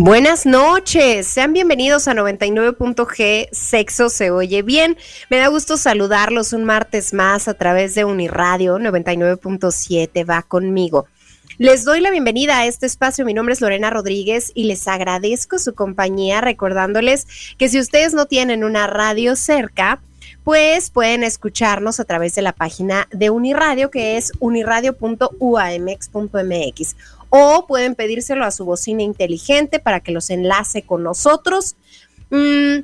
Buenas noches, sean bienvenidos a 99.g Sexo se oye bien. Me da gusto saludarlos un martes más a través de Uniradio 99.7 va conmigo. Les doy la bienvenida a este espacio. Mi nombre es Lorena Rodríguez y les agradezco su compañía recordándoles que si ustedes no tienen una radio cerca, pues pueden escucharnos a través de la página de Uniradio que es uniradio.uamx.mx o pueden pedírselo a su bocina inteligente para que los enlace con nosotros. Mm,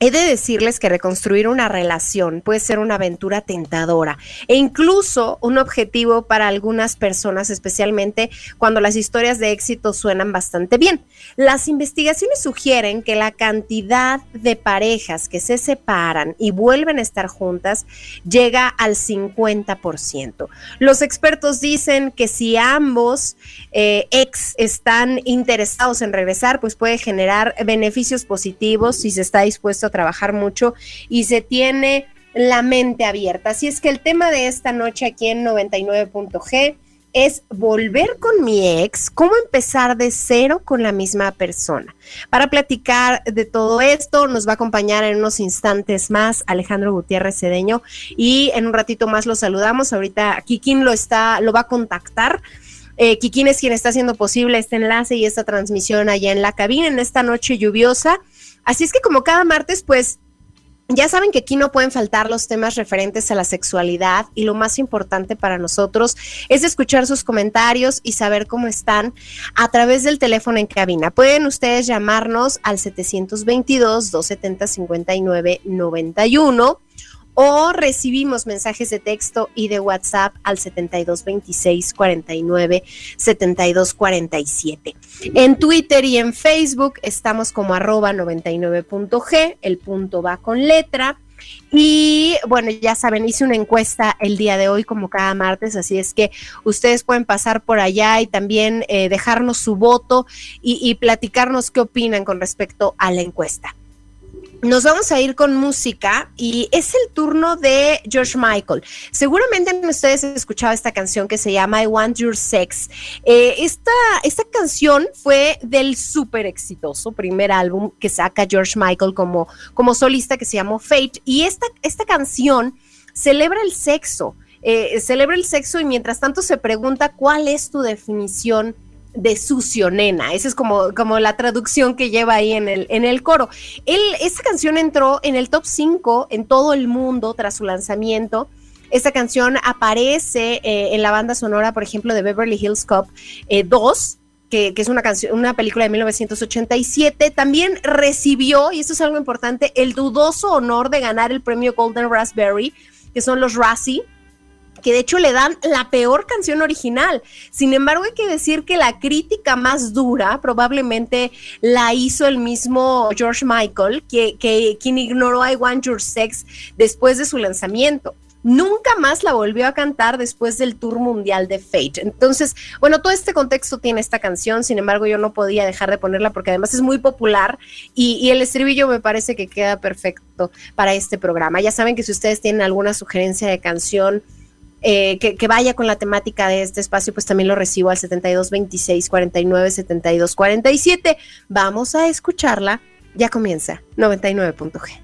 He de decirles que reconstruir una relación puede ser una aventura tentadora e incluso un objetivo para algunas personas, especialmente cuando las historias de éxito suenan bastante bien. Las investigaciones sugieren que la cantidad de parejas que se separan y vuelven a estar juntas llega al 50%. Los expertos dicen que si ambos eh, ex están interesados en regresar, pues puede generar beneficios positivos si se está dispuesto a trabajar mucho y se tiene la mente abierta. Así es que el tema de esta noche aquí en 99.g es volver con mi ex, cómo empezar de cero con la misma persona. Para platicar de todo esto, nos va a acompañar en unos instantes más Alejandro Gutiérrez Cedeño y en un ratito más lo saludamos. Ahorita Kikín lo está, lo va a contactar. Eh, Kikín es quien está haciendo posible este enlace y esta transmisión allá en la cabina en esta noche lluviosa. Así es que como cada martes, pues ya saben que aquí no pueden faltar los temas referentes a la sexualidad y lo más importante para nosotros es escuchar sus comentarios y saber cómo están a través del teléfono en cabina. Pueden ustedes llamarnos al 722 270 5991 o recibimos mensajes de texto y de WhatsApp al 7226 49 72 47. En Twitter y en Facebook estamos como arroba 99.g, el punto va con letra. Y bueno, ya saben, hice una encuesta el día de hoy como cada martes, así es que ustedes pueden pasar por allá y también eh, dejarnos su voto y platicarnos qué opinan con respecto a la encuesta nos vamos a ir con música y es el turno de George Michael. Seguramente ustedes han escuchado esta canción que se llama I Want Your Sex. Eh, esta, esta canción fue del súper exitoso primer álbum que saca George Michael como, como solista que se llamó Fate. Y esta, esta canción celebra el sexo. Eh, celebra el sexo y mientras tanto se pregunta cuál es tu definición de sucio, nena. Esa es como, como la traducción que lleva ahí en el, en el coro. Él, esta canción entró en el top 5 en todo el mundo tras su lanzamiento. Esta canción aparece eh, en la banda sonora, por ejemplo, de Beverly Hills Cop 2, eh, que, es una, canción, una película de 1987. También recibió, y esto es algo importante, el dudoso honor de ganar el premio Golden Raspberry, que son los Razzie que de hecho le dan la peor canción original. Sin embargo, hay que decir que la crítica más dura probablemente la hizo el mismo George Michael, que, quien ignoró I Want Your Sex después de su lanzamiento. nunca más la volvió a cantar después del tour mundial de Fate. Entonces, bueno, todo este contexto tiene esta canción, sin embargo yo no podía dejar de ponerla porque además es muy popular y, el estribillo me parece que queda perfecto para este programa. Ya saben que si ustedes tienen alguna sugerencia de canción, eh, que, vaya con la temática de este espacio, pues también lo recibo al 72 26 49 72 47. Vamos a escucharla. Ya comienza 99.g.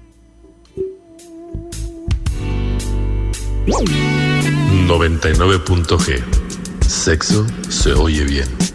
99.g. Sexo se oye bien.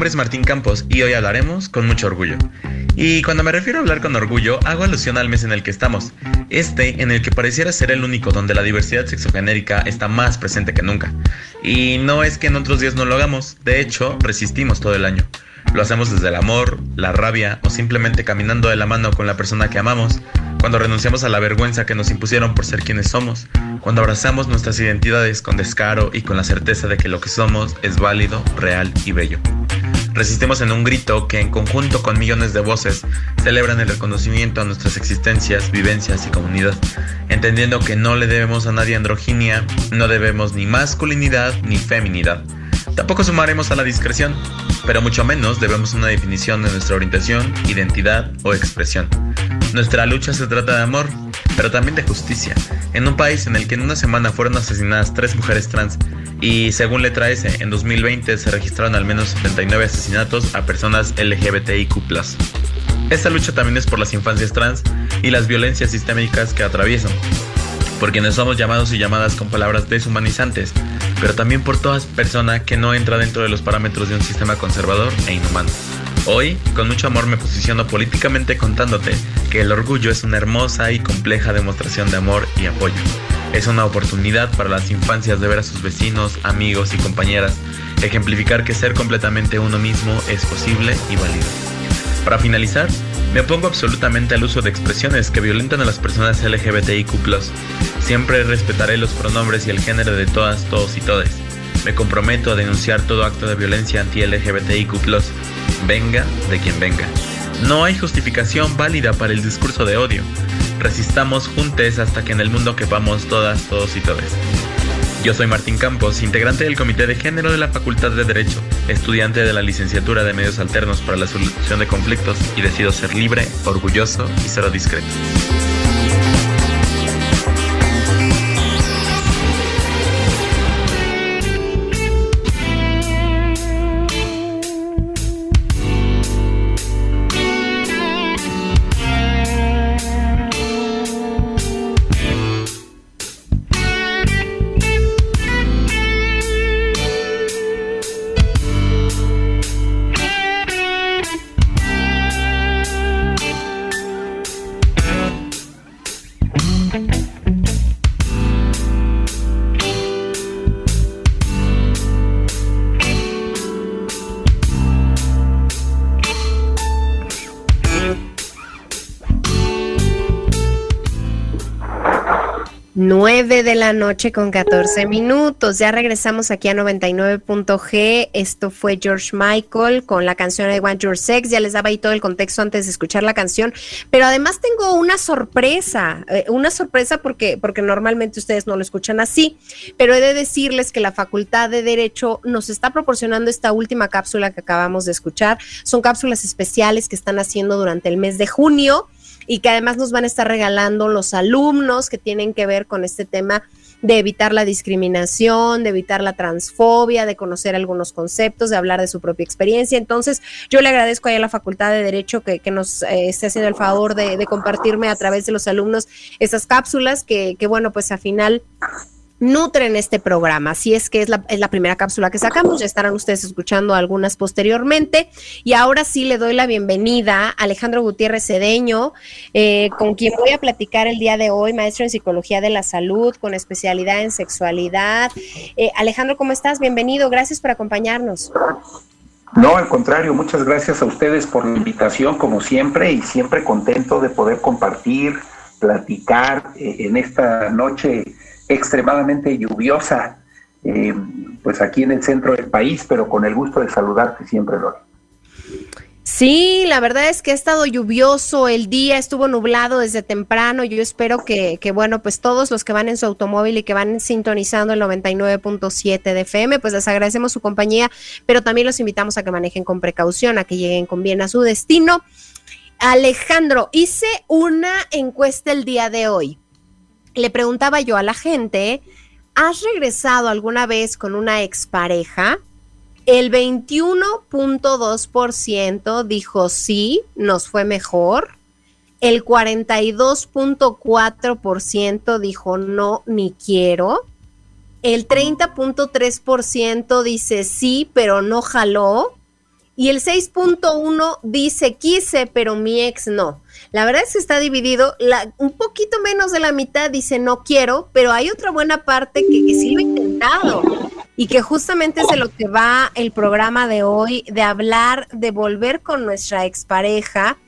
Nombre es Martín Campos y hoy hablaremos con mucho orgullo. Y cuando me refiero a hablar con orgullo, hago alusión al mes en el que estamos, este en el que pareciera ser el único donde la diversidad sexogenérica está más presente que nunca. Y no es que en otros días no lo hagamos, de hecho, resistimos todo el año. Lo hacemos desde el amor, la rabia o simplemente caminando de la mano con la persona que amamos, cuando renunciamos a la vergüenza que nos impusieron por ser quienes somos, cuando abrazamos nuestras identidades con descaro y con la certeza de que lo que somos es válido, real y bello. Resistimos en un grito que en conjunto con millones de voces celebran el reconocimiento a nuestras existencias, vivencias y comunidad, entendiendo que no le debemos a nadie androginia, no debemos ni masculinidad ni feminidad Tampoco sumaremos a la discreción, pero mucho menos debemos una definición de nuestra orientación, identidad o expresión. Nuestra lucha se trata de amor, pero también de justicia, en un país en el que en una semana fueron asesinadas tres mujeres trans y según letra S, en 2020 se registraron al menos 79 asesinatos a personas LGBTIQ. Esta lucha también es por las infancias trans y las violencias sistémicas que atraviesan, por quienes somos llamados y llamadas con palabras deshumanizantes, pero también por toda persona que no entra dentro de los parámetros de un sistema conservador e inhumano. Hoy, con mucho amor, me posiciono políticamente contándote que el orgullo es una hermosa y compleja demostración de amor y apoyo. Es una oportunidad para las infancias de ver a sus vecinos, amigos y compañeras, ejemplificar que ser completamente uno mismo es posible y válido. Para finalizar, me opongo absolutamente al uso de expresiones que violentan a las personas LGBTIQ. Siempre respetaré los pronombres y el género de todas, todos y todes. Me comprometo a denunciar todo acto de violencia anti-LGBTIQ, venga de quien venga. No hay justificación válida para el discurso de odio. Resistamos juntos hasta que en el mundo quepamos todas, todos y todes. Yo soy Martín Campos, integrante del Comité de Género de la Facultad de Derecho, estudiante de la licenciatura de Medios Alternos para la Solución de Conflictos y decido ser libre, orgulloso y cero discreto. 9 de la noche con 14 minutos. Ya regresamos aquí a 99.g. Esto fue George Michael con la canción I Want Your Sex. Ya les daba ahí todo el contexto antes de escuchar la canción. Pero además tengo una sorpresa, eh, una sorpresa porque, porque normalmente ustedes no lo escuchan así. Pero he de decirles que la Facultad de Derecho nos está proporcionando esta última cápsula que acabamos de escuchar. Son cápsulas especiales que están haciendo durante el mes de junio y que además nos van a estar regalando los alumnos que tienen que ver con este tema de evitar la discriminación, de evitar la transfobia, de conocer algunos conceptos, de hablar de su propia experiencia. Entonces, yo le agradezco a la Facultad de Derecho que, nos eh, esté haciendo el favor de, compartirme a través de los alumnos estas cápsulas que, que bueno, pues al final nutren este programa. Así es que es la, es la, primera cápsula que sacamos, ya estarán ustedes escuchando algunas posteriormente. Y ahora sí le doy la bienvenida a Alejandro Gutiérrez Cedeño, eh, con quien voy a platicar el día de hoy, maestro en Psicología de la Salud, con especialidad en sexualidad. Eh, Alejandro, ¿cómo estás? Bienvenido, gracias por acompañarnos. No, al contrario, muchas gracias a ustedes por la invitación, como siempre, y siempre contento de poder compartir, platicar eh, en esta noche extremadamente lluviosa, eh, pues aquí en el centro del país, pero con el gusto de saludarte siempre, Lore. Sí, la verdad es que ha estado lluvioso el día, estuvo nublado desde temprano. Yo espero que, que, bueno, pues todos los que van en su automóvil y que van sintonizando el 99.7 de FM, pues les agradecemos su compañía, pero también los invitamos a que manejen con precaución, a que lleguen con bien a su destino. Alejandro, hice una encuesta el día de hoy le preguntaba yo a la gente, ¿has regresado alguna vez con una expareja? El 21.2% dijo sí, nos fue mejor. El 42.4% dijo no, ni quiero. el 30.3% dice sí, pero no jaló, y el 6.1 dice quise, pero mi ex no. La verdad es que está dividido, un poquito menos de la mitad dice no quiero, pero hay otra buena parte que, sí lo ha intentado y que justamente es de lo que va el programa de hoy, de hablar, de volver con nuestra expareja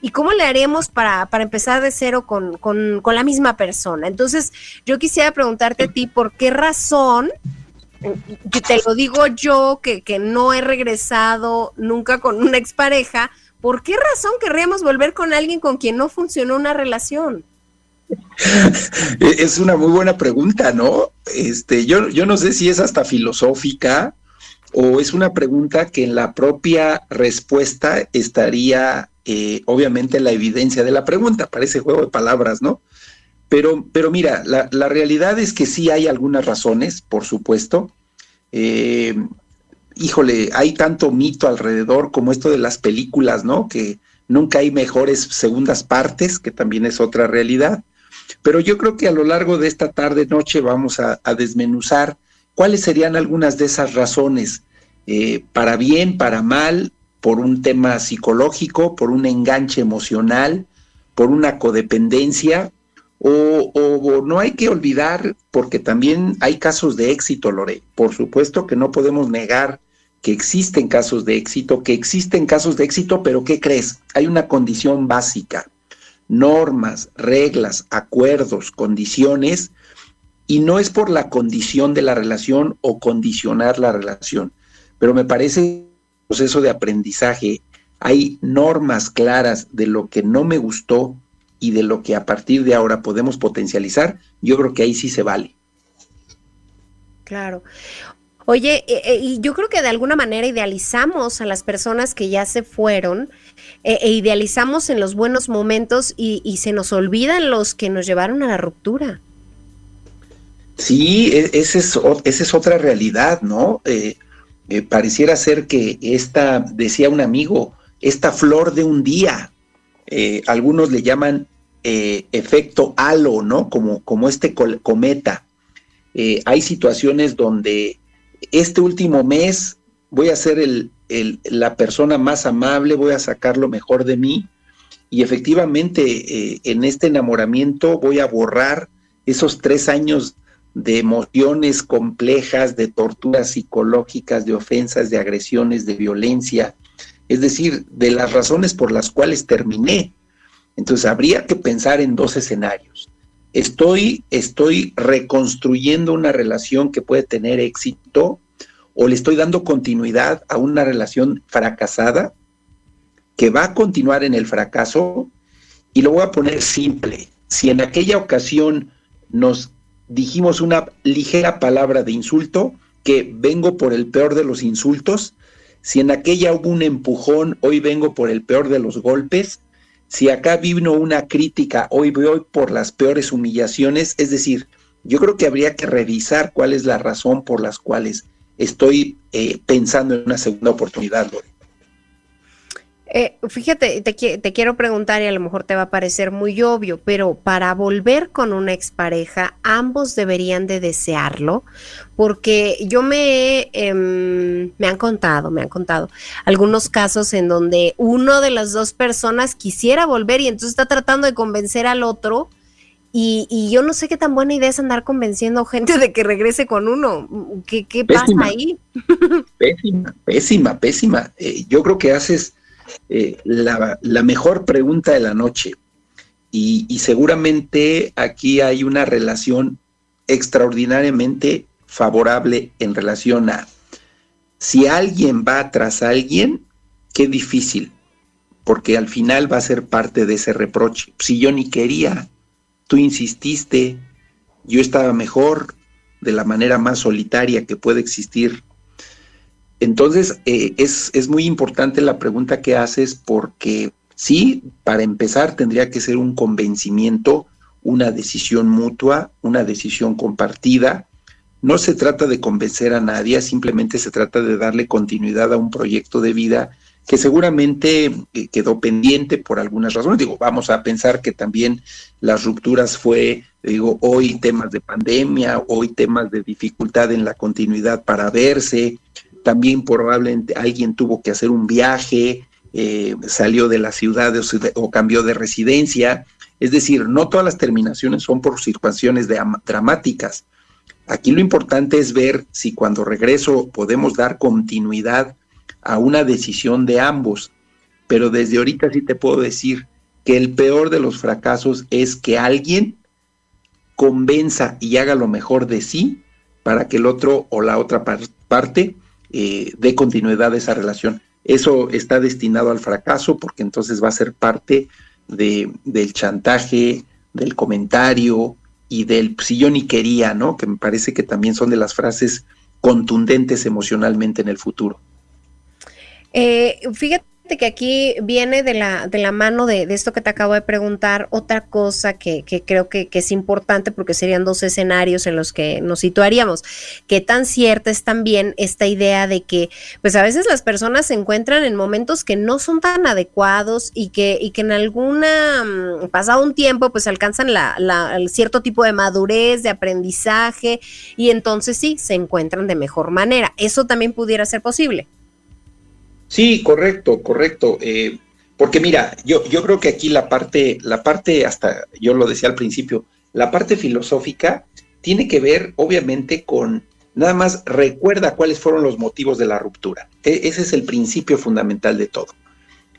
y cómo le haremos para, para empezar de cero con, con, con la misma persona. Entonces, yo quisiera preguntarte a ti, ¿por qué razón te lo digo yo, que, que, no he regresado nunca con una expareja, ¿por qué razón querríamos volver con alguien con quien no funcionó una relación? Es una muy buena pregunta, ¿no? Este, yo, yo no sé si es hasta filosófica o es una pregunta que en la propia respuesta estaría eh, obviamente la evidencia de la pregunta, parece juego de palabras, ¿no? Pero, pero mira, la, realidad es que sí hay algunas razones, por supuesto. Eh, híjole, hay tanto mito alrededor como esto de las películas, ¿no? Que nunca hay mejores segundas partes, que también es otra realidad. Pero yo creo que a lo largo de esta tarde, noche, vamos a, desmenuzar cuáles serían algunas de esas razones, eh, para bien, para mal, por un tema psicológico, por un enganche emocional, por una codependencia, o, no hay que olvidar, porque también hay casos de éxito, Lore. Por supuesto que no podemos negar que existen casos de éxito, que existen casos de éxito, pero ¿qué crees? Hay una condición básica, normas, reglas, acuerdos, condiciones, y no es por la condición de la relación o condicionar la relación, pero me parece proceso de aprendizaje. Hay normas claras de lo que no me gustó y de lo que a partir de ahora podemos potencializar, yo creo que ahí sí se vale. Claro. Oye, eh, eh, y yo creo que de alguna manera idealizamos a las personas que ya se fueron, eh, e idealizamos en los buenos momentos y, se nos olvidan los que nos llevaron a la ruptura. Sí, e, esa es, esa es otra realidad, ¿no? pareciera ser que esta, decía un amigo, esta flor de un día, algunos le llaman efecto halo, ¿no? Como, como este cometa. hay situaciones donde este último mes voy a ser la persona más amable, voy a sacar lo mejor de mí y efectivamente eh, en este enamoramiento voy a borrar esos tres años de emociones complejas, de torturas psicológicas, de ofensas, de agresiones, de violencia, es decir, de las razones por las cuales terminé. Entonces habría que pensar en dos escenarios. Estoy, estoy reconstruyendo una relación que puede tener éxito o le estoy dando continuidad a una relación fracasada que va a continuar en el fracaso y lo voy a poner simple. Si en aquella ocasión nos dijimos una ligera palabra de insulto, que vengo por el peor de los insultos, si en aquella hubo un empujón, hoy vengo por el peor de los golpes, si acá vino una crítica, hoy voy por las peores humillaciones, es decir, yo creo que habría que revisar cuál es la razón por las cuales estoy eh, pensando en una segunda oportunidad, Lore. Eh, fíjate, te, te, quiero preguntar y a lo mejor te va a parecer muy obvio, pero para volver con una expareja, ambos deberían de desearlo, porque yo me, em, me han contado, me han contado algunos casos en donde uno de las dos personas quisiera volver y entonces está tratando de convencer al otro. Y, yo no sé qué tan buena idea es andar convenciendo gente de que regrese con uno. ¿Qué, pasa ahí? Pésima, pésima, pésima. Eh, yo creo que haces eh, la, mejor pregunta de la noche. Y, seguramente aquí hay una relación extraordinariamente favorable en relación a si alguien va tras alguien, qué difícil, porque al final va a ser parte de ese reproche. Si yo ni quería, tú insististe, yo estaba mejor, de la manera más solitaria que puede existir entonces, eh, es, es, muy importante la pregunta que haces porque sí, para empezar tendría que ser un convencimiento, una decisión mutua, una decisión compartida. No se trata de convencer a nadie, simplemente se trata de darle continuidad a un proyecto de vida que seguramente eh, quedó pendiente por algunas razones. Digo, vamos a pensar que también las rupturas fue, digo, hoy temas de pandemia, hoy temas de dificultad en la continuidad para verse, también probablemente alguien tuvo que hacer un viaje, eh, salió de la ciudad o, cambió de residencia. Es decir, no todas las terminaciones son por situaciones dramáticas. Aquí lo importante es ver si cuando regreso podemos dar continuidad a una decisión de ambos. Pero desde ahorita sí te puedo decir que el peor de los fracasos es que alguien convenza y haga lo mejor de sí para que el otro o la otra parte eh, continuidad a esa relación. Eso está destinado al fracaso porque entonces va a ser parte de, del chantaje, del comentario y del si yo ni quería, ¿no? Que me parece que también son de las frases contundentes emocionalmente en el futuro. Eh, fíjate que aquí viene de la, de la mano de, esto que te acabo de preguntar, otra cosa que, creo que, es importante porque serían dos escenarios en los que nos situaríamos. ¿Qué tan cierta es también esta idea de que, pues a veces las personas se encuentran en momentos que no son tan adecuados y que, y que en alguna, mm, pasado un tiempo, pues alcanzan la, la, cierto tipo de madurez, de aprendizaje y entonces sí, se encuentran de mejor manera. Eso también pudiera ser posible. Sí, correcto, correcto. Eh, porque mira, yo, yo creo que aquí la parte, la parte, hasta yo lo decía al principio, la parte filosófica tiene que ver obviamente con nada más recuerda cuáles fueron los motivos de la ruptura. E, ese es el principio fundamental de todo.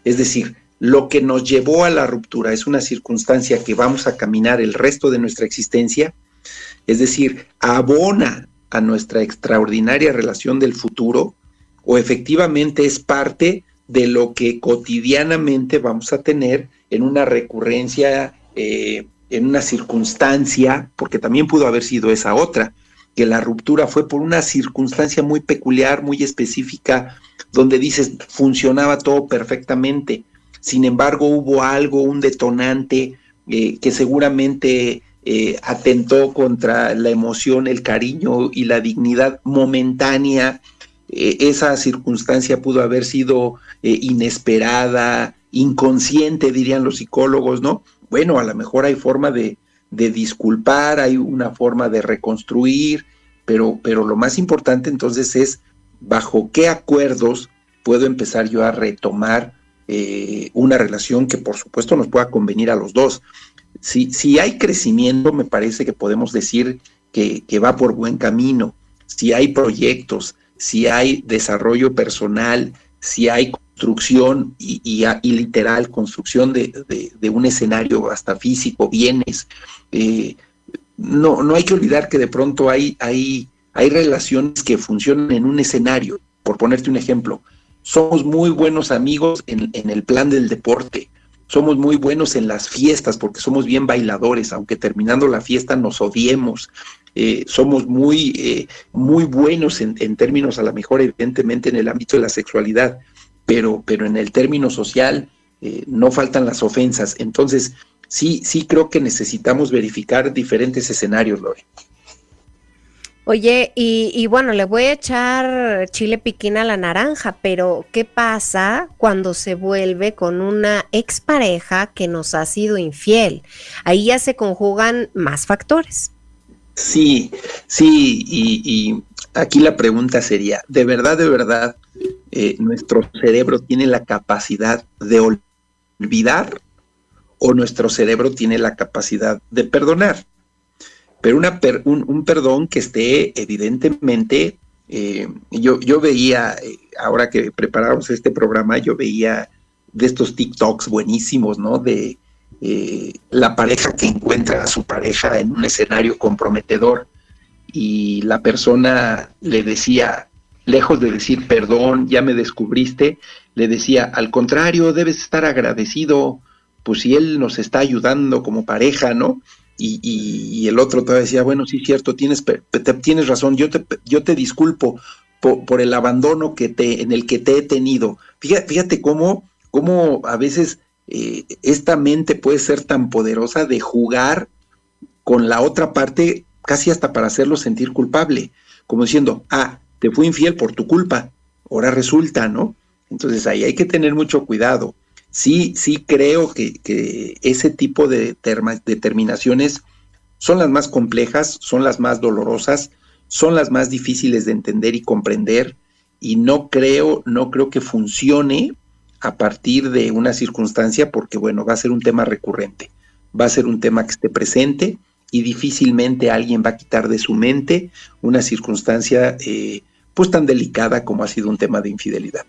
Es decir, lo que nos llevó a la ruptura es una circunstancia que vamos a caminar el resto de nuestra existencia, es decir, abona a nuestra extraordinaria relación del futuro o efectivamente es parte de lo que cotidianamente vamos a tener en una recurrencia, eh, en una circunstancia, porque también pudo haber sido esa otra, que la ruptura fue por una circunstancia muy peculiar, muy específica, donde dices, funcionaba todo perfectamente. Sin embargo, hubo algo, un detonante eh, que seguramente eh, atentó contra la emoción, el cariño y la dignidad momentánea eh, esa circunstancia pudo haber sido eh, inesperada, inconsciente, dirían los psicólogos, ¿no? Bueno, a lo mejor hay forma de, disculpar, hay una forma de reconstruir, pero, pero lo más importante entonces es bajo qué acuerdos puedo empezar yo a retomar eh, una relación que por supuesto nos pueda convenir a los dos. Si, si hay crecimiento, me parece que podemos decir que, que va por buen camino. Si hay proyectos, si hay desarrollo personal, si hay construcción y, literal, construcción de, un escenario hasta físico, bienes. Eh, no, no hay que olvidar que de pronto hay, hay, hay relaciones que funcionan en un escenario. Por ponerte un ejemplo, somos muy buenos amigos en el plan del deporte, somos muy buenos en las fiestas porque somos bien bailadores, aunque terminando la fiesta nos odiemos. Eh, somos muy, eh, muy buenos en, términos, a lo mejor, evidentemente, en el ámbito de la sexualidad, pero, pero en el término social eh, no faltan las ofensas. Entonces, sí, sí creo que necesitamos verificar diferentes escenarios, Lore. Oye, y, bueno, le voy a echar chile piquín a la naranja, pero ¿qué pasa cuando se vuelve con una expareja que nos ha sido infiel? Ahí ya se conjugan más factores. Sí, sí, y, aquí la pregunta sería, ¿de verdad, de verdad, eh, nuestro cerebro tiene la capacidad de olvidar o nuestro cerebro tiene la capacidad de perdonar? Pero una un, perdón que esté evidentemente, eh, yo, yo veía, eh, ahora que preparamos este programa, yo veía de estos TikToks buenísimos, ¿no? De eh, la pareja que encuentra a su pareja en un escenario comprometedor y la persona le decía, lejos de decir perdón, ya me descubriste, le decía, al contrario, debes estar agradecido, pues si él nos está ayudando como pareja, ¿no? Y, el otro te decía, bueno, sí, cierto, tienes, tienes razón, yo te, yo te disculpo por, el abandono que te, en el que te he tenido. Fíjate, fíjate cómo, cómo a veces eh, esta mente puede ser tan poderosa de jugar con la otra parte casi hasta para hacerlo sentir culpable, como diciendo, ah, te fui infiel por tu culpa, ahora resulta, ¿no? Entonces ahí hay que tener mucho cuidado. Sí, sí creo que, ese tipo de determinaciones son las más complejas, son las más dolorosas, son las más difíciles de entender y comprender y no creo, no creo que funcione a partir de una circunstancia porque bueno, va a ser un tema recurrente, va a ser un tema que esté presente y difícilmente alguien va a quitar de su mente una circunstancia eh, pues tan delicada como ha sido un tema de infidelidad.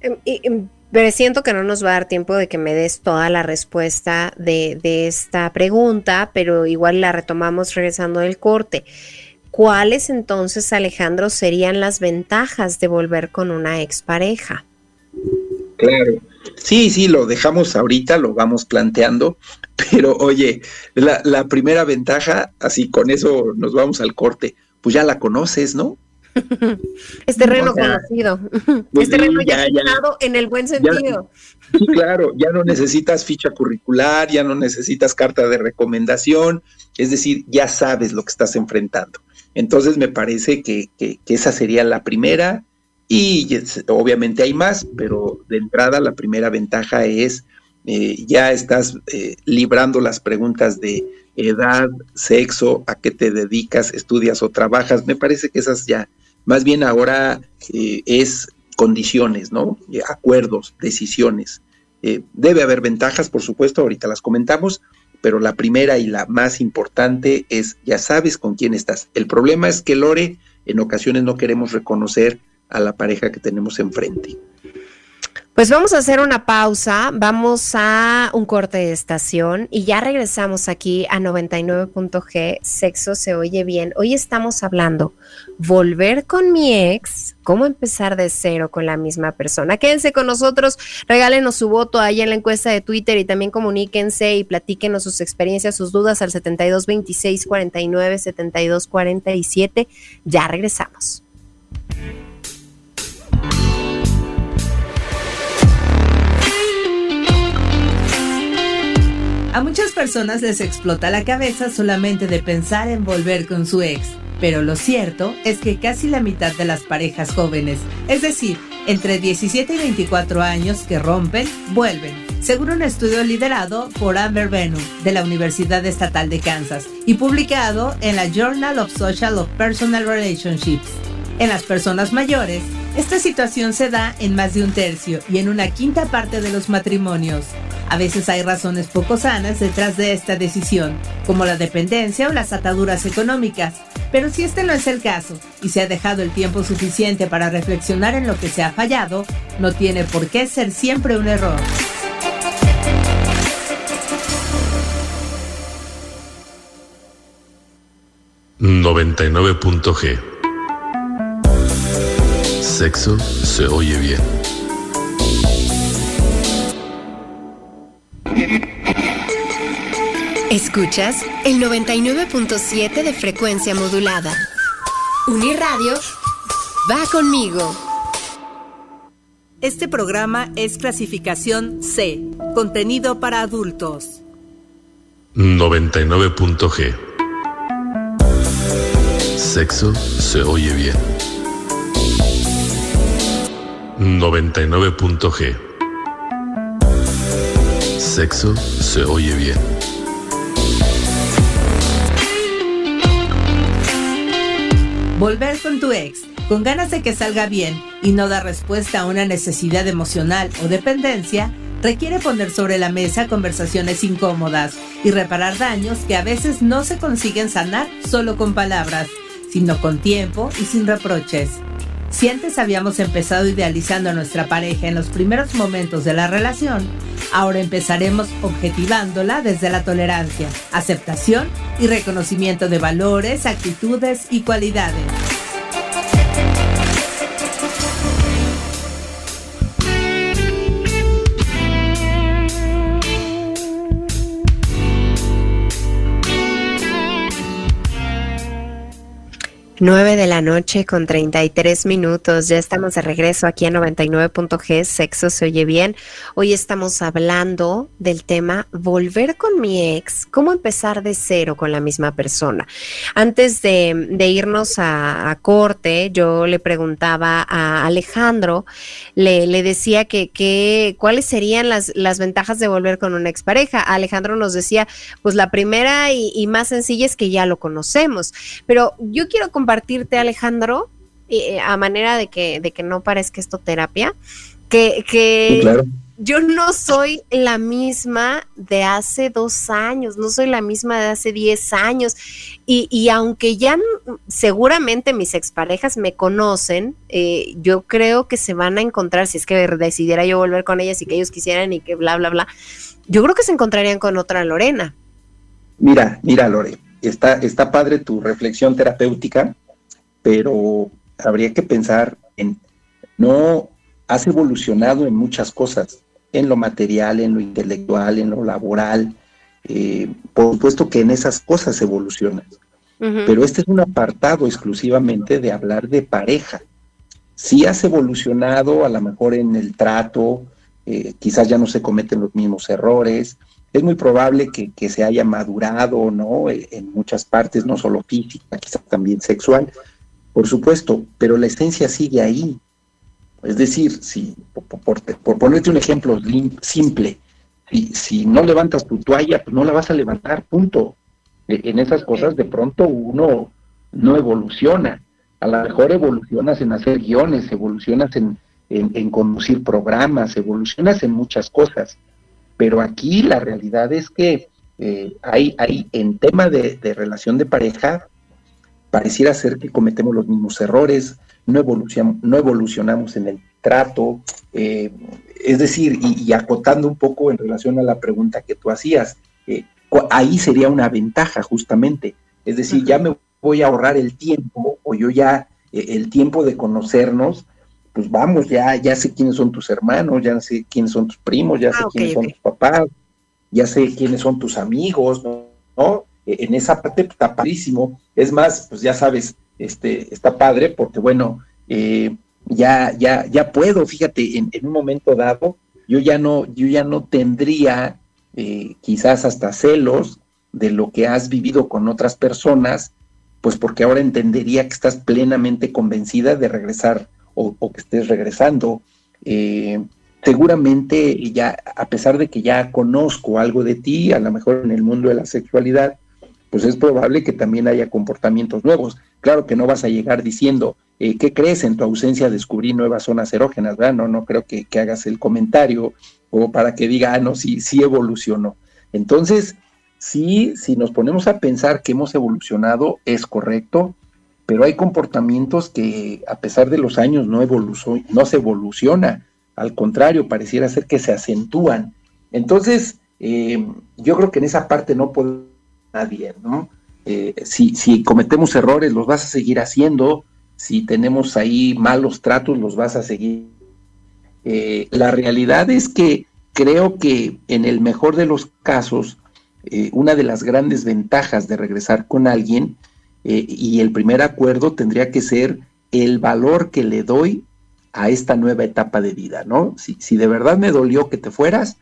Em, em, pero siento que no nos va a dar tiempo de que me des toda la respuesta de, de esta pregunta, pero igual la retomamos regresando del corte. ¿Cuáles entonces, Alejandro, serían las ventajas de volver con una expareja? Claro, sí, sí, lo dejamos ahorita, lo vamos planteando, pero oye, la, primera ventaja, así con eso nos vamos al corte, pues ya la conoces, ¿no? Es terreno conocido. Pues es terreno ya, ya en el buen sentido. sí, claro, ya no necesitas ficha curricular, ya no necesitas carta de recomendación, es decir, ya sabes lo que estás enfrentando. Entonces me parece que, esa sería la primera y obviamente hay más, pero de entrada la primera ventaja es eh, ya estás eh, librando las preguntas de edad, sexo, a qué te dedicas, estudias o trabajas. Me parece que esas ya más bien ahora eh, es condiciones, ¿no? Eh, acuerdos, decisiones. Eh, debe haber ventajas, por supuesto, ahorita las comentamos, pero la primera y la más importante es ya sabes con quién estás. El problema es que Lore, en ocasiones no queremos reconocer a la pareja que tenemos enfrente. Pues vamos a hacer una pausa, vamos a un corte de estación y ya regresamos aquí a 99.g, sexo se oye bien. Hoy estamos hablando, volver con mi ex, cómo empezar de cero con la misma persona. Quédense con nosotros, regálenos su voto ahí en la encuesta de Twitter y también comuníquense y platíquenos sus experiencias, sus dudas al 72 26 49 72 47. Ya regresamos. A muchas personas les explota la cabeza solamente de pensar en volver con su ex, pero lo cierto es que casi la mitad de las parejas jóvenes, es decir, entre 17 y 24 años que rompen, vuelven, según un estudio liderado por Amber Benu de la Universidad Estatal de Kansas y publicado en la Journal of Social of Personal Relationships. En las personas mayores, esta situación se da en más de un tercio y en una quinta parte de los matrimonios. A veces hay razones poco sanas detrás de esta decisión, como la dependencia o las ataduras económicas, pero si este no es el caso y se ha dejado el tiempo suficiente para reflexionar en lo que se ha fallado, no tiene por qué ser siempre un error. ...99.g Sexo se oye bien. Escuchas el 99.7 de frecuencia modulada. Uniradio va conmigo. Este programa es clasificación C, contenido para adultos. 99.g Sexo se oye bien. 99.g. Sexo se oye bien. Volver con tu ex, con ganas de que salga bien y no dar respuesta a una necesidad emocional o dependencia, requiere poner sobre la mesa conversaciones incómodas y reparar daños que a veces no se consiguen sanar solo con palabras, sino con tiempo y sin reproches. Si antes habíamos empezado idealizando a nuestra pareja en los primeros momentos de la relación, ahora empezaremos objetivándola desde la tolerancia, aceptación y reconocimiento de valores, actitudes y cualidades. 9 de la noche con 33 minutos. Ya estamos de regreso aquí a 99.g. Sexo se oye bien. Hoy estamos hablando del tema volver con mi ex. ¿Cómo empezar de cero con la misma persona? Antes de, irnos a, corte, yo le preguntaba a Alejandro, le, decía que, que, cuáles serían las, ventajas de volver con una expareja. Alejandro nos decía, pues la primera y, y más sencilla es que ya lo conocemos. Pero yo quiero compartirte, Alejandro, eh, a manera de que, de que no parezca esto terapia, que, que yo no soy la misma de hace dos años, no soy la misma de hace diez años. Y, y aunque ya seguramente mis exparejas me conocen, eh, yo creo que se van a encontrar, si es que decidiera yo volver con ellas y que ellos quisieran y que bla, bla, bla, yo creo que se encontrarían con otra Lorena. Mira, mira, Lore, está, está padre tu reflexión terapéutica, pero habría que pensar en, no has evolucionado en muchas cosas, en lo material, en lo intelectual, en lo laboral, eh, por supuesto que en esas cosas evolucionas, pero este es un apartado exclusivamente de hablar de pareja. Si has evolucionado a lo mejor en el trato, eh, quizás ya no se cometen los mismos errores, es muy probable que, se haya madurado, ¿no? E, en muchas partes, no solo física, quizás también sexual, por supuesto, pero la esencia sigue ahí. Es decir, si, por, ponerte un ejemplo simple, si, si, no levantas tu toalla, pues no la vas a levantar, punto. E, en esas cosas de pronto uno no evoluciona. A lo mejor evolucionas en hacer guiones, evolucionas en, en conducir programas, evolucionas en muchas cosas pero aquí la realidad es que eh, hay, hay, en tema de, relación de pareja, pareciera ser que cometemos los mismos errores, no, evolucionamos, no evolucionamos en el trato, eh, es decir, y, acotando un poco en relación a la pregunta que tú hacías, eh, ahí sería una ventaja justamente, es decir, ya me voy a ahorrar el tiempo o yo ya el tiempo de conocernos pues vamos, ya, ya sé quiénes son tus hermanos, ya sé quiénes son tus primos, ya sé ah, quiénes son tus papás, ya sé quiénes son tus amigos, ¿no? E, en esa parte pues, está padrísimo. Es más, pues ya sabes, este, está padre porque, bueno, eh, ya, ya, ya puedo, fíjate, en, un momento dado, yo ya no, yo ya no tendría eh, quizás hasta celos de lo que has vivido con otras personas, pues porque ahora entendería que estás plenamente convencida de regresar o, que estés regresando. Eh, seguramente ya, a pesar de que ya conozco algo de ti, a lo mejor en el mundo de la sexualidad, pues es probable que también haya comportamientos nuevos. Claro que no vas a llegar diciendo, eh, ¿qué crees? En tu ausencia descubrí nuevas zonas erógenas, ¿verdad? No, no creo que, hagas el comentario o para que diga, ah, no, sí, sí evolucionó. Entonces, sí, si nos ponemos a pensar que hemos evolucionado, es correcto, pero hay comportamientos que a pesar de los años no, no se evoluciona, al contrario, pareciera ser que se acentúan. Entonces, eh, yo creo que en esa parte no puede nadie, ¿no? Eh, si, si cometemos errores, los vas a seguir haciendo, si tenemos ahí malos tratos, los vas a seguir. Eh, la realidad es que creo que en el mejor de los casos, una de las grandes ventajas de regresar con alguien eh, y el primer acuerdo tendría que ser el valor que le doy a esta nueva etapa de vida, ¿no? Si, si de verdad me dolió que te fueras,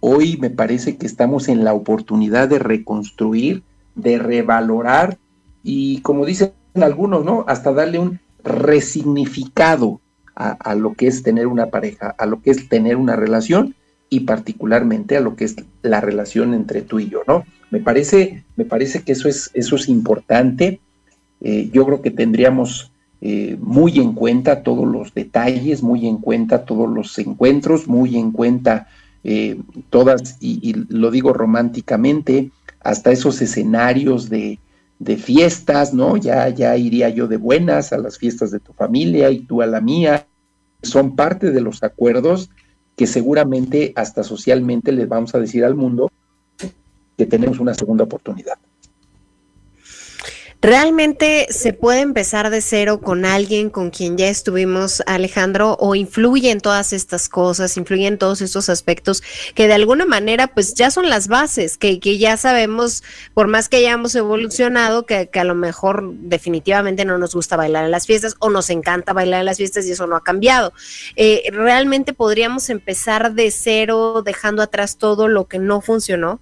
hoy me parece que estamos en la oportunidad de reconstruir, de revalorar y como dicen algunos, ¿no? Hasta darle un resignificado a, lo que es tener una pareja, a lo que es tener una relación y particularmente a lo que es la relación entre tú y yo, ¿no? Me parece, me parece que eso es, eso es importante. Eh, yo creo que tendríamos eh, muy en cuenta todos los detalles, muy en cuenta todos los encuentros, muy en cuenta eh, todas, y, lo digo románticamente, hasta esos escenarios de, de, fiestas, ¿no? Ya, ya iría yo de buenas a las fiestas de tu familia y tú a la mía. Son parte de los acuerdos que seguramente hasta socialmente les vamos a decir al mundo que tenemos una segunda oportunidad. ¿Realmente se puede empezar de cero con alguien con quien ya estuvimos, Alejandro, o influye en todas estas cosas, influye en todos estos aspectos que de alguna manera pues ya son las bases, que, que ya sabemos, por más que hayamos evolucionado, que, que, a lo mejor definitivamente no nos gusta bailar en las fiestas o nos encanta bailar en las fiestas y eso no ha cambiado? Eh, ¿Realmente podríamos empezar de cero dejando atrás todo lo que no funcionó?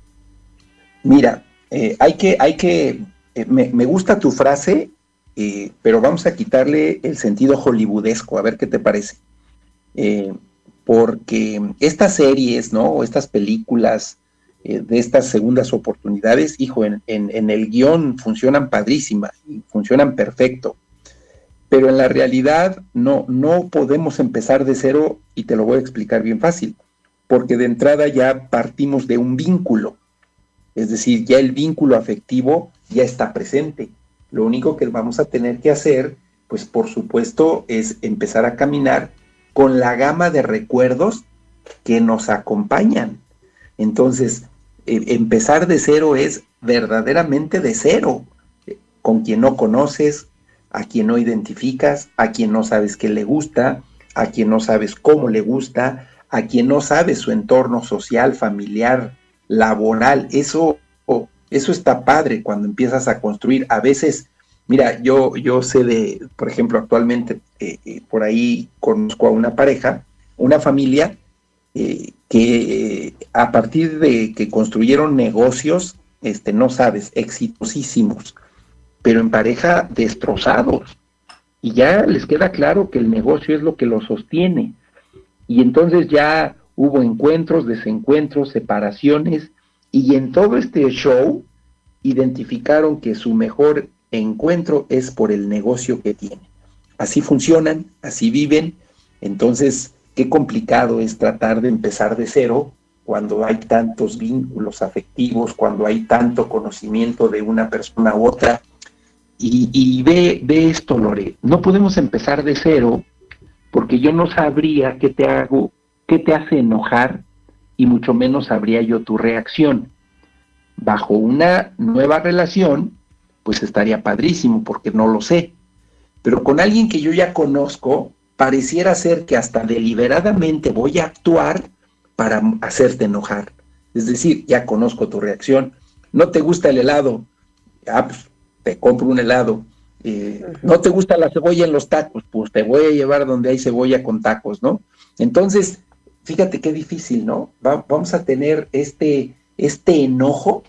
Mira, eh, hay que, hay que eh, me, gusta tu frase, eh, pero vamos a quitarle el sentido hollywoodesco, a ver qué te parece. Eh, porque estas series, ¿no? O estas películas de estas segundas oportunidades, hijo, en, el guion funcionan padrísimas y funcionan perfecto. Pero en la realidad no, no podemos empezar de cero y te lo voy a explicar bien fácil, porque de entrada ya partimos de un vínculo, es decir, ya el vínculo afectivo ya está presente. Lo único que vamos a tener que hacer, pues por supuesto, es empezar a caminar con la gama de recuerdos que nos acompañan. Entonces, e, empezar de cero es verdaderamente de cero, con quien no conoces, a quien no identificas, a quien no sabes qué le gusta, a quien no sabes cómo le gusta, a quien no sabes su entorno social, familiar, laboral. Eso eso está padre cuando empiezas a construir. A veces, mira, yo, yo sé de, por ejemplo, actualmente eh, eh, por ahí conozco a una pareja, una familia eh, que a partir de que construyeron negocios, este, no sabes, exitosísimos, pero en pareja destrozados. Y ya les queda claro que el negocio es lo que lo sostiene. Y entonces ya hubo encuentros, desencuentros, separaciones, y en todo este show identificaron que su mejor encuentro es por el negocio que tienen. Así funcionan, así viven. Entonces, qué complicado es tratar de empezar de cero cuando hay tantos vínculos afectivos, cuando hay tanto conocimiento de una persona u otra. Y, ve, ve esto, Lore, no podemos empezar de cero porque yo no sabría qué te hago, qué te hace enojar y mucho menos sabría yo tu reacción. Bajo una nueva relación, pues estaría padrísimo porque no lo sé. Pero con alguien que yo ya conozco, pareciera ser que hasta deliberadamente voy a actuar para hacerte enojar. Es decir, ya conozco tu reacción. No te gusta el helado, ah, pues te compro un helado. Eh, no te gusta la cebolla en los tacos, pues te voy a llevar donde hay cebolla con tacos, ¿no? Entonces, fíjate qué difícil, ¿no? vamos a tener este, este enojo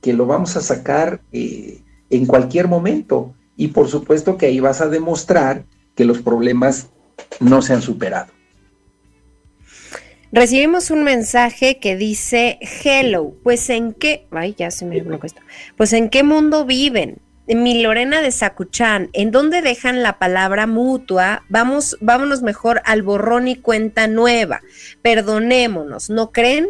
que lo vamos a sacar eh, en cualquier momento. Y por supuesto que ahí vas a demostrar que los problemas no se han superado. Recibimos un mensaje que dice, hello, pues en qué, ay, ya se me bloqueó esto, pues en qué mundo viven, mi Lorena de Sacuchán, ¿en dónde dejan la palabra mutua? Vamos, vámonos mejor al borrón y cuenta nueva. Perdonémonos, ¿no creen?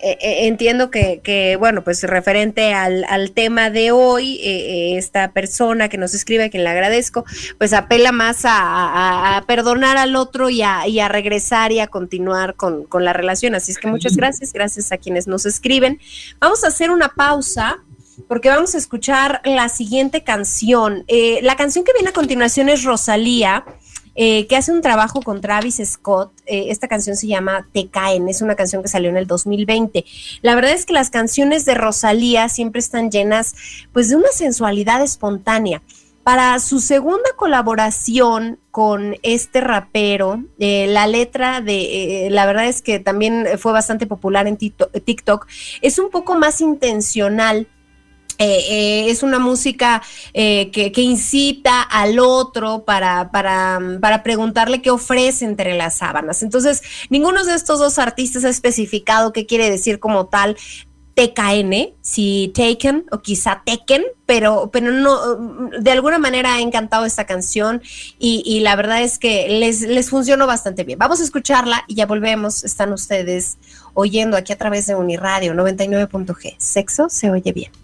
Eh, eh, entiendo que, bueno, pues referente al, tema de hoy, eh, esta persona que nos escribe, a quien le agradezco, pues apela más a, perdonar al otro y a, y a, regresar y a continuar con, con la relación. Así es que muchas gracias, gracias a quienes nos escriben. Vamos a hacer una pausa porque vamos a escuchar la siguiente canción. Eh, la canción que viene a continuación es Rosalía. Eh, que hace un trabajo con Travis Scott. Eh, esta canción se llama Te caen, es una canción que salió en el 2020. La verdad es que las canciones de Rosalía siempre están llenas pues de una sensualidad espontánea. Para su segunda colaboración con este rapero, la letra de, la verdad es que también fue bastante popular en TikTok, es un poco más intencional eh, eh, es una música eh, que, incita al otro para, para, para, preguntarle qué ofrece entre las sábanas. Entonces, ninguno de estos dos artistas ha especificado qué quiere decir como tal TKN, si Taken o quizá Taken, pero, pero no, de alguna manera ha encantado esta canción y, y la verdad es que les, les funcionó bastante bien. Vamos a escucharla y ya volvemos. Están ustedes oyendo aquí a través de Uniradio 99.g. Sexo se oye bien.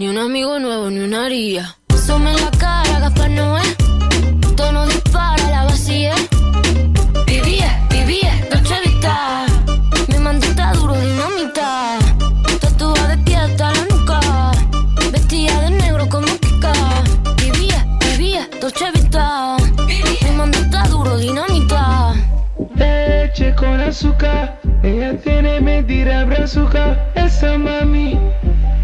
Ni un amigo nuevo, ni una haría. Some en la cara, Gaspar Noé. Tono dispara, la vacía. Vivía, vivía, noche vista. Mi mandita duro, dinamita. Tatuada de pie hasta la nuca. Vestida de negro como Kika. Vivía, vivía, noche vista. Mi mandita duro, dinamita. Leche con azúcar, ella tiene mentira brazuca. Esa mami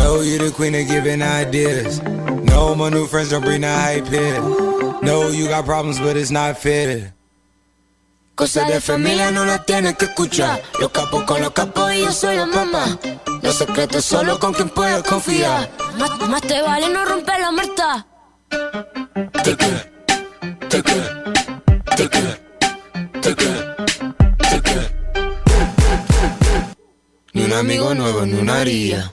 Know you the queen of giving ideas. No, my new friends don't bring the hype here. No, you got problems, but it's not fair. Cosas de familia no las tienes que escuchar. Los capos con los capos y yo soy la mamá. Los secretos solo con quien puedes confiar. Más, más te vale no romper la muerta. Take it, take it, take it, take it, take it. Ni un amigo nuevo, ni una haría.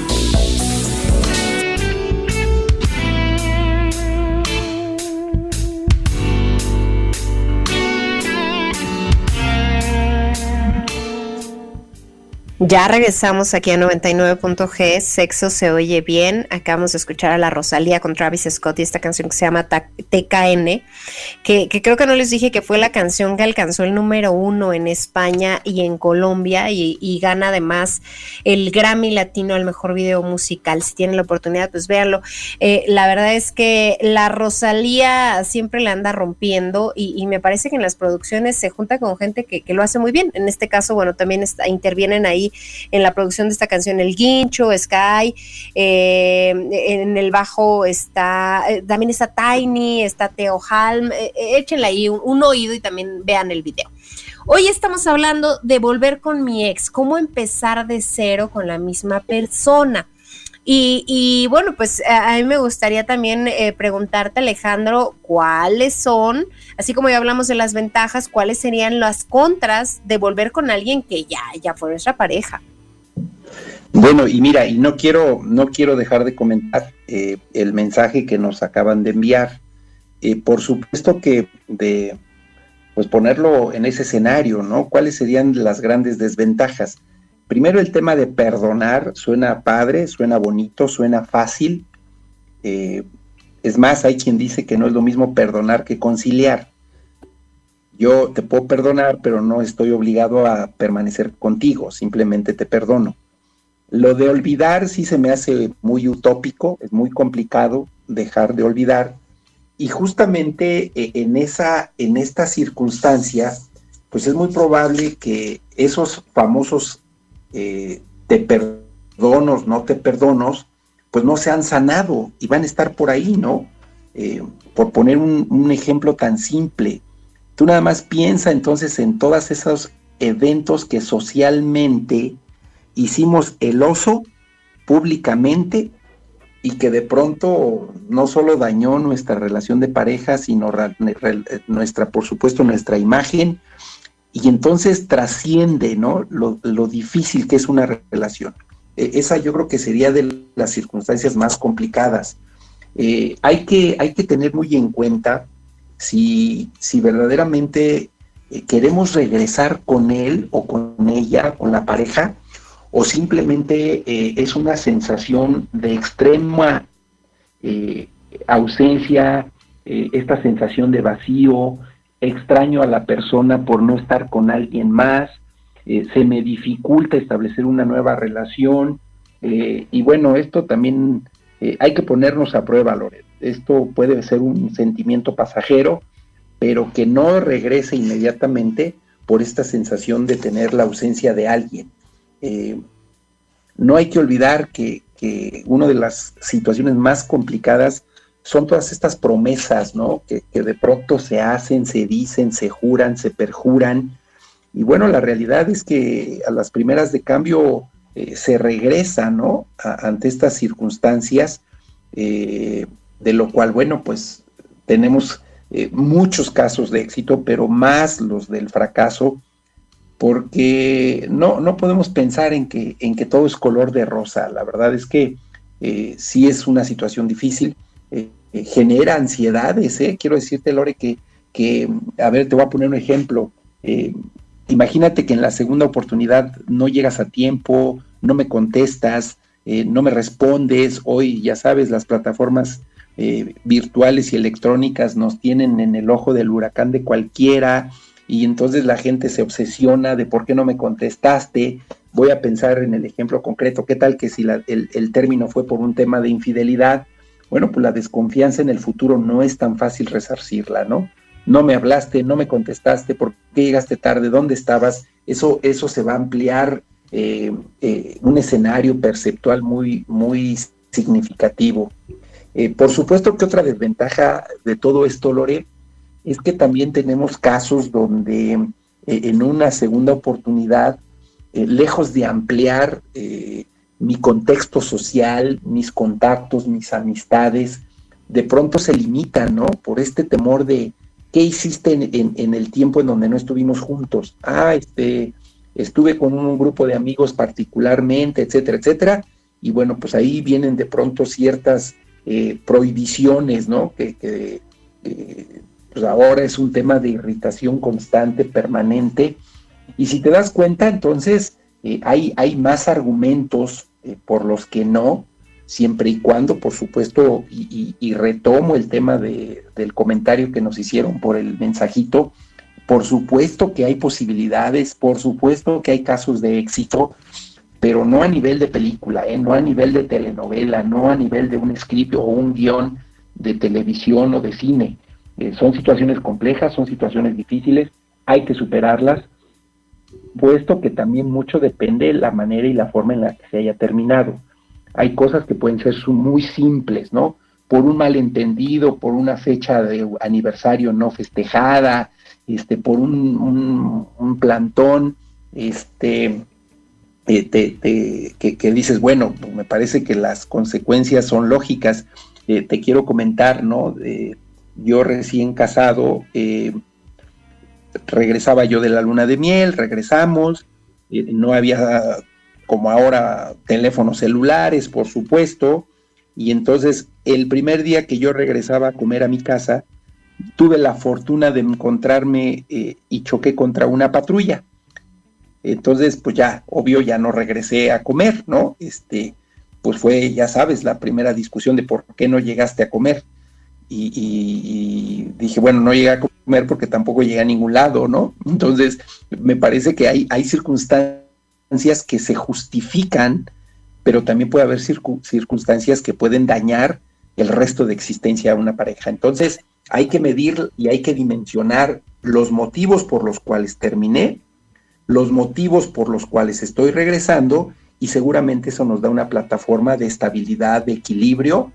Ya regresamos aquí a 99.g, Sexo se oye bien. Acabamos de escuchar a la Rosalía con Travis Scott y esta canción que se llama TKN, que, que creo que no les dije que fue la canción que alcanzó el número uno en España y en Colombia y, gana además el Grammy Latino al mejor video musical. Si tienen la oportunidad, pues véanlo. Eh, la verdad es que la Rosalía siempre la anda rompiendo y, y me parece que en las producciones se junta con gente que, que lo hace muy bien. En este caso, bueno, también está, intervienen ahí en la producción de esta canción El Guincho, Sky, eh, en el bajo está, eh, también está Tiny, está Teo Halm, eh, échenle ahí un oído y también vean el video. Hoy estamos hablando de volver con mi ex, cómo empezar de cero con la misma persona. Y, y, bueno, pues a, mí me gustaría también eh, preguntarte, Alejandro, cuáles son, así como ya hablamos de las ventajas, cuáles serían las contras de volver con alguien que ya, ya fue nuestra pareja. Bueno, y mira, y no quiero, no quiero dejar de comentar eh, el mensaje que nos acaban de enviar. Eh, por supuesto que de pues ponerlo en ese escenario, ¿no? ¿Cuáles serían las grandes desventajas? Primero el tema de perdonar suena padre, suena bonito, suena fácil. Eh, es más, hay quien dice que no es lo mismo perdonar que conciliar. Yo te puedo perdonar, pero no estoy obligado a permanecer contigo, simplemente te perdono. Lo de olvidar sí se me hace muy utópico, es muy complicado dejar de olvidar. Y justamente en, esa, en esta circunstancia, pues es muy probable que esos famosos eh, te perdonos, no te perdonos, pues no se han sanado y van a estar por ahí, ¿no? Eh, por poner un, un, ejemplo tan simple, tú nada más piensa entonces en todos esos eventos que socialmente hicimos el oso públicamente y que de pronto no solo dañó nuestra relación de pareja, sino nuestra, por supuesto, nuestra imagen, y entonces trasciende, ¿no? Lo, lo difícil que es una relación. Eh, esa yo creo que sería de las circunstancias más complicadas. Eh, hay, que, hay que tener muy en cuenta si, si verdaderamente eh, queremos regresar con él o con ella, con la pareja, o simplemente eh, es una sensación de extrema ausencia, esta sensación de vacío, extraño a la persona por no estar con alguien más, se me dificulta establecer una nueva relación, Eh, y bueno, esto también eh, hay que ponernos a prueba, Loret. Esto puede ser un sentimiento pasajero, pero que no regrese inmediatamente por esta sensación de tener la ausencia de alguien. Eh, no hay que olvidar que, que, una de las situaciones más complicadas son todas estas promesas, ¿no? Que, de pronto se hacen, se dicen, se juran, se perjuran. Y bueno, la realidad es que a las primeras de cambio eh, se regresa, ¿no? Ante estas circunstancias, eh, de lo cual, bueno, pues tenemos eh, muchos casos de éxito, pero más los del fracaso, porque no, no podemos pensar en que, en que todo es color de rosa. La verdad es que sí es una situación difícil, eh, eh genera ansiedades, quiero decirte, Lore, que, que, a ver, te voy a poner un ejemplo. imagínate que en la segunda oportunidad no llegas a tiempo, no me contestas, no me respondes, hoy ya sabes, las plataformas eh, virtuales y electrónicas nos tienen en el ojo del huracán de cualquiera y entonces la gente se obsesiona de por qué no me contestaste. Voy a pensar en el ejemplo concreto, ¿qué tal que si el, el término fue por un tema de infidelidad? Bueno, pues la desconfianza en el futuro no es tan fácil resarcirla, ¿no? No me hablaste, no me contestaste, ¿por qué llegaste tarde? ¿Dónde estabas? Eso, eso se va a ampliar eh, eh, un escenario perceptual muy, muy significativo. Eh, por supuesto que otra desventaja de todo esto, Lore, es que también tenemos casos donde en una segunda oportunidad, lejos de ampliar mi contexto social, mis contactos, mis amistades, de pronto se limitan, ¿no? Por este temor de qué hiciste en, el tiempo en donde no estuvimos juntos. Ah, este, estuve con un grupo de amigos particularmente, etcétera, etcétera. Y bueno, pues ahí vienen de pronto ciertas eh, prohibiciones, ¿no? Que, que pues ahora es un tema de irritación constante, permanente. Y si te das cuenta, entonces eh, hay, hay más argumentos eh, por los que no, siempre y cuando, por supuesto, y, retomo el tema de, del comentario que nos hicieron por el mensajito, por supuesto que hay posibilidades, por supuesto que hay casos de éxito, pero no a nivel de película, ¿eh? no a nivel de telenovela, no a nivel de un script o un guion de televisión o de cine. Eh, son situaciones complejas, son situaciones difíciles, hay que superarlas, puesto que también mucho depende de la manera y la forma en la que se haya terminado. Hay cosas que pueden ser muy simples, ¿no? Por un malentendido, por una fecha de aniversario no festejada, este, por un, un, plantón, este, te, que, dices, bueno, me parece que las consecuencias son lógicas. Eh, te quiero comentar, ¿no? yo recién casado, eh, regresaba yo de la luna de miel, regresamos, eh, no había como ahora teléfonos celulares, por supuesto, y entonces el primer día que yo regresaba a comer a mi casa, tuve la fortuna de encontrarme y choqué contra una patrulla. Entonces, pues ya, obvio, ya no regresé a comer, ¿no? Este, pues fue, ya sabes, la primera discusión de por qué no llegaste a comer. Y, dije, bueno, no llegué a comer porque tampoco llegué a ningún lado, ¿no? Entonces, me parece que hay, hay circunstancias que se justifican, pero también puede haber circunstancias que pueden dañar el resto de existencia de una pareja. Entonces, hay que medir y hay que dimensionar los motivos por los cuales terminé los motivos por los cuales estoy regresando y seguramente eso nos da una plataforma de estabilidad, de equilibrio,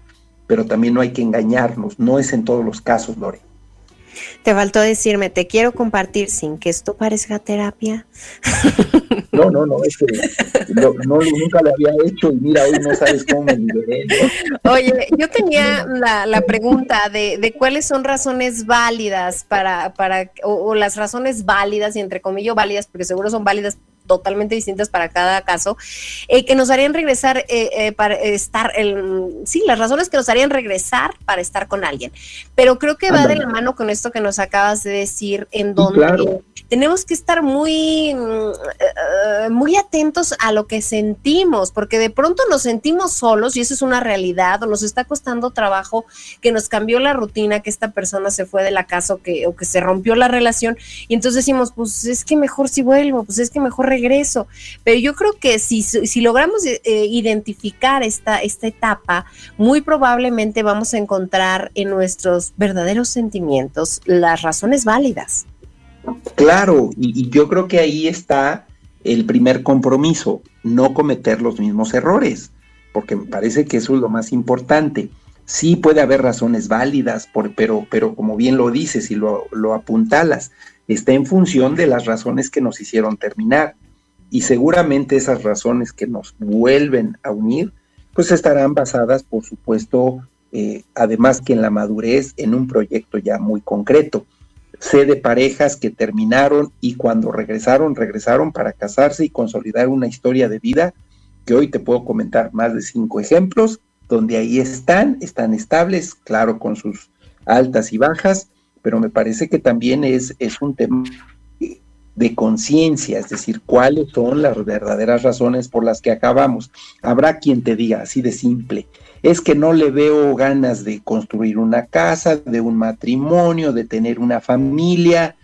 pero también no hay que engañarnos, no es en todos los casos, Lore. Te faltó decirme, te quiero compartir sin que esto parezca terapia. No, no, no, es que no, nunca lo había hecho y mira, hoy no sabes cómo me liberé. Oye, yo tenía la, pregunta de, de, cuáles son razones válidas para, para o, o, las razones válidas, y entre comillas válidas, porque seguro son válidas totalmente distintas para cada caso, eh, que nos harían regresar eh, eh, para estar, el, sí, las razones que nos harían regresar para estar con alguien. Pero creo que va de la mano con esto que nos acabas de decir, en donde tenemos que estar muy, mm, muy atentos a lo que sentimos, porque de pronto nos sentimos solos y eso es una realidad, o nos está costando trabajo que nos cambió la rutina, que esta persona se fue de la casa o que, o que se rompió la relación, y entonces decimos, pues es que mejor si vuelvo, pues es que mejor regreso. Pero yo creo que si, logramos eh, identificar esta, esta etapa, muy probablemente vamos a encontrar en nuestros verdaderos sentimientos las razones válidas. Claro, y, yo creo que ahí está el primer compromiso, no cometer los mismos errores, porque me parece que eso es lo más importante. Sí puede haber razones válidas, pero como bien lo dices y lo, lo apuntalas, está en función de las razones que nos hicieron terminar. Y seguramente esas razones que nos vuelven a unir, pues estarán basadas, por supuesto, eh, además que en la madurez, en un proyecto ya muy concreto. Sé de parejas que terminaron y cuando regresaron, regresaron para casarse y consolidar una historia de vida, que hoy te puedo comentar más de cinco ejemplos, donde ahí están, están estables, claro, con sus altas y bajas, pero me parece que también es, es un tema de conciencia, es decir, cuáles son las verdaderas razones por las que acabamos. Habrá quien te diga así de simple, es que no le veo ganas de construir una casa, de un matrimonio, de tener una familia,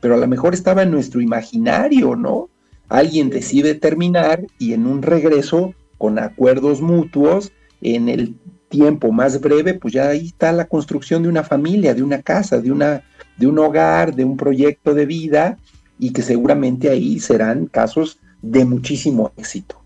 pero a lo mejor estaba en nuestro imaginario, ¿no? Alguien decide terminar y en un regreso con acuerdos mutuos, en el tiempo más breve, pues ya ahí está la construcción de una familia, de una casa, de, una, de un hogar, de un proyecto de vida y que seguramente ahí serán casos de muchísimo éxito.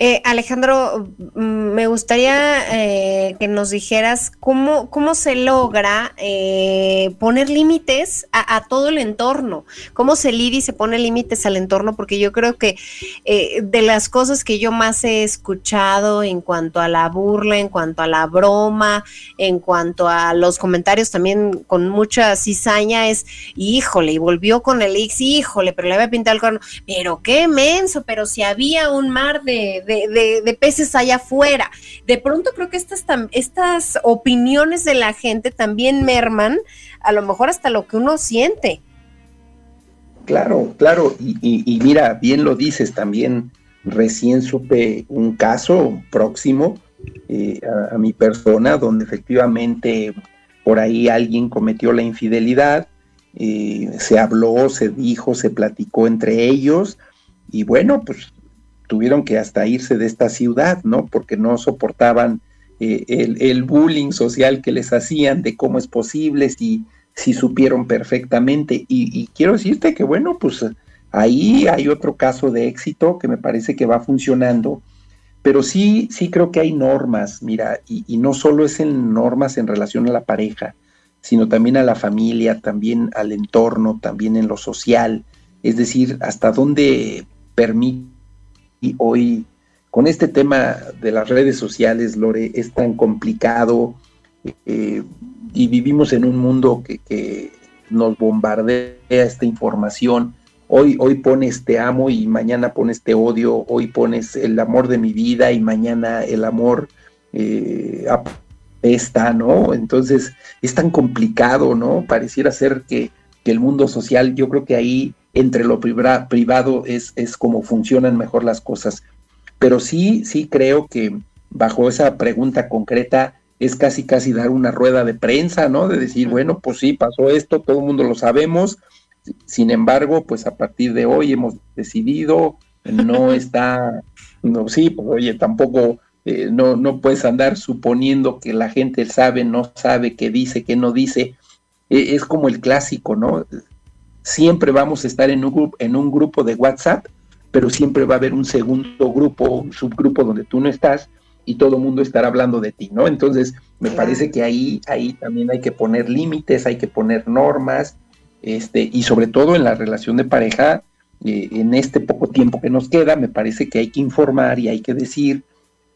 Eh, Alejandro, mm, me gustaría eh, que nos dijeras cómo, cómo se logra eh, poner límites a, todo el entorno, cómo se lidia y se pone límites al entorno, porque yo creo que de las cosas que yo más he escuchado en cuanto a la burla, en cuanto a la broma, en cuanto a los comentarios también con mucha cizaña es, híjole, y volvió con el X, híjole, pero le había pintado el corno, pero qué menso, pero si había un mar de de, peces allá afuera. De pronto creo que estas, estas opiniones de la gente también merman a lo mejor hasta lo que uno siente. Claro, claro, y, mira, bien lo dices también, recién supe un caso próximo eh, a, mi persona donde efectivamente por ahí alguien cometió la infidelidad, eh, se habló, se dijo, se platicó entre ellos y bueno, pues tuvieron que hasta irse de esta ciudad, ¿no? Porque no soportaban eh, el, bullying social que les hacían de cómo es posible, si, si supieron perfectamente. Y, quiero decirte que, bueno, pues ahí hay otro caso de éxito que me parece que va funcionando, pero sí, sí creo que hay normas, mira, y, y no solo es en normas en relación a la pareja, sino también a la familia, también al entorno, también en lo social, es decir, hasta dónde permite y hoy con este tema de las redes sociales, Lore, es tan complicado eh, y vivimos en un mundo que, nos bombardea esta información. Hoy, hoy pones te amo y mañana pones te odio, hoy pones el amor de mi vida y mañana el amor eh, apesta, ¿no? Entonces es tan complicado, ¿no? Pareciera ser que, que el mundo social, yo creo que ahí entre lo privado es, es como funcionan mejor las cosas. Pero sí, sí creo que bajo esa pregunta concreta es casi, casi dar una rueda de prensa, ¿no? De decir, bueno, pues sí, pasó esto, todo el mundo lo sabemos, sin embargo, pues a partir de hoy hemos decidido, no está, no, sí, pues oye, tampoco, eh, no, no puedes andar suponiendo que la gente sabe, no sabe, qué dice, qué no dice, e, es como el clásico, ¿no? Siempre vamos a estar en un, grupo, en un grupo de WhatsApp, pero siempre va a haber un segundo grupo, un subgrupo donde tú no estás y todo el mundo estará hablando de ti, ¿no? Entonces, me parece que ahí, ahí también hay que poner límites, hay que poner normas, este, y sobre todo en la relación de pareja, eh, en este poco tiempo que nos queda, me parece que hay que informar y hay que decir,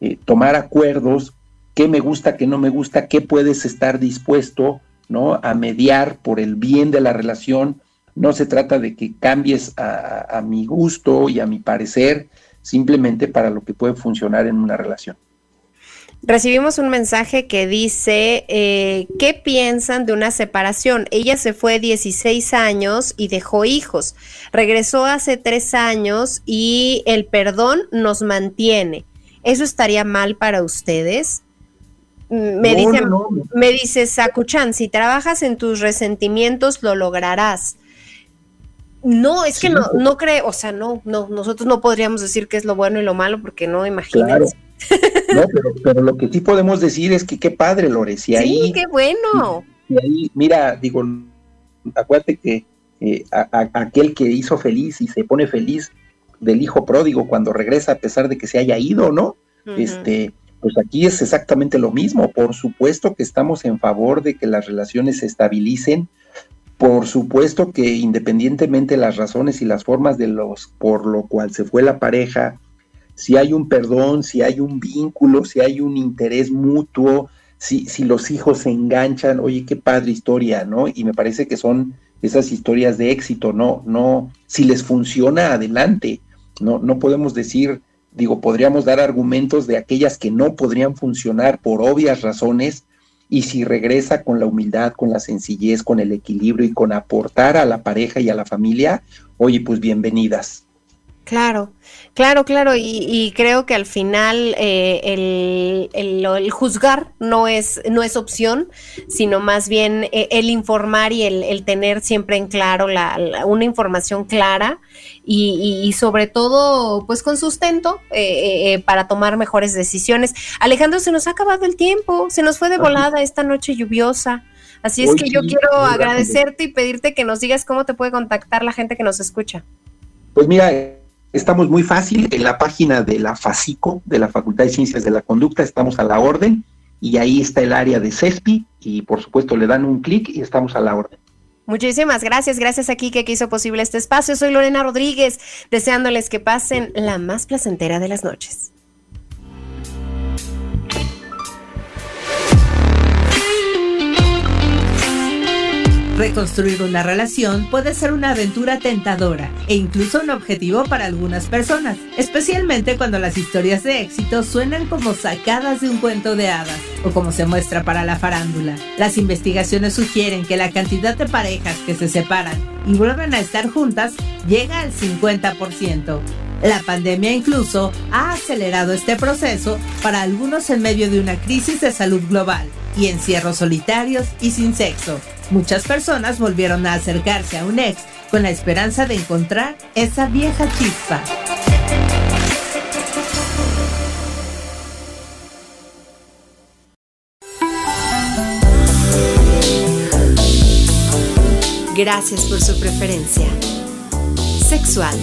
eh, tomar acuerdos, qué me gusta, qué no me gusta, qué puedes estar dispuesto, ¿no? A mediar por el bien de la relación, no se trata de que cambies a, mi gusto y a mi parecer, simplemente para lo que puede funcionar en una relación. Recibimos un mensaje que dice, eh, ¿qué piensan de una separación? Ella se fue 16 años y dejó hijos. Regresó hace tres años y el perdón nos mantiene. ¿Eso estaría mal para ustedes? Mm, me, dice, me dice Sakuchan, si trabajas en tus resentimientos lo lograrás. No, es que no, no creo, o sea, no, no, nosotros no podríamos decir qué es lo bueno y lo malo porque no imagínense. No, pero, lo que sí podemos decir es que qué padre, Lore, si ahí... Sí, qué bueno. Y ahí, mira, digo, acuérdate que eh, aquel que hizo feliz y se pone feliz del hijo pródigo cuando regresa a pesar de que se haya ido, ¿no? Este, pues aquí es exactamente lo mismo. Por supuesto que estamos en favor de que las relaciones se estabilicen. Por supuesto que independientemente de las razones y las formas de los por lo cual se fue la pareja, si hay un perdón, si hay un vínculo, si hay un interés mutuo, si, si los hijos se enganchan, oye, qué padre historia, ¿no? Y me parece que son esas historias de éxito, no, no, si les funciona, adelante, no, no podemos decir, digo, podríamos dar argumentos de aquellas que no podrían funcionar por obvias razones, y si regresa con la humildad, con la sencillez, con el equilibrio y con aportar a la pareja y a la familia, oye, pues bienvenidas. Claro, claro, claro, y, creo que al final eh, el, juzgar no es, no es opción, sino más bien eh, el informar y el, tener siempre en claro la, una información clara y, sobre todo pues con sustento eh, para tomar mejores decisiones. Alejandro, se nos ha acabado el tiempo, se nos fue de volada esta noche lluviosa. Así es que yo quiero agradecerte y pedirte que nos digas cómo te puede contactar la gente que nos escucha. Pues mira, Estamos muy fácil en la página de la FACICO, de la Facultad de Ciencias de la Conducta, estamos a la orden y ahí está el área de CESPI y por supuesto le dan un clic y estamos a la orden. Muchísimas gracias, gracias a Kike que hizo posible este espacio. Soy Lorena Rodríguez, deseándoles que pasen la más placentera de las noches. Reconstruir una relación puede ser una aventura tentadora e incluso un objetivo para algunas personas, especialmente cuando las historias de éxito suenan como sacadas de un cuento de hadas o como se muestra para la farándula. Las investigaciones sugieren que la cantidad de parejas que se separan y vuelven a estar juntas llega al 50%. La pandemia incluso ha acelerado este proceso para algunos en medio de una crisis de salud global y encierros solitarios y sin sexo. Muchas personas volvieron a acercarse a un ex con la esperanza de encontrar esa vieja chispa. Gracias por su preferencia. Sexual.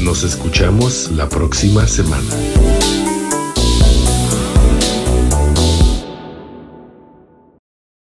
Nos escuchamos la próxima semana.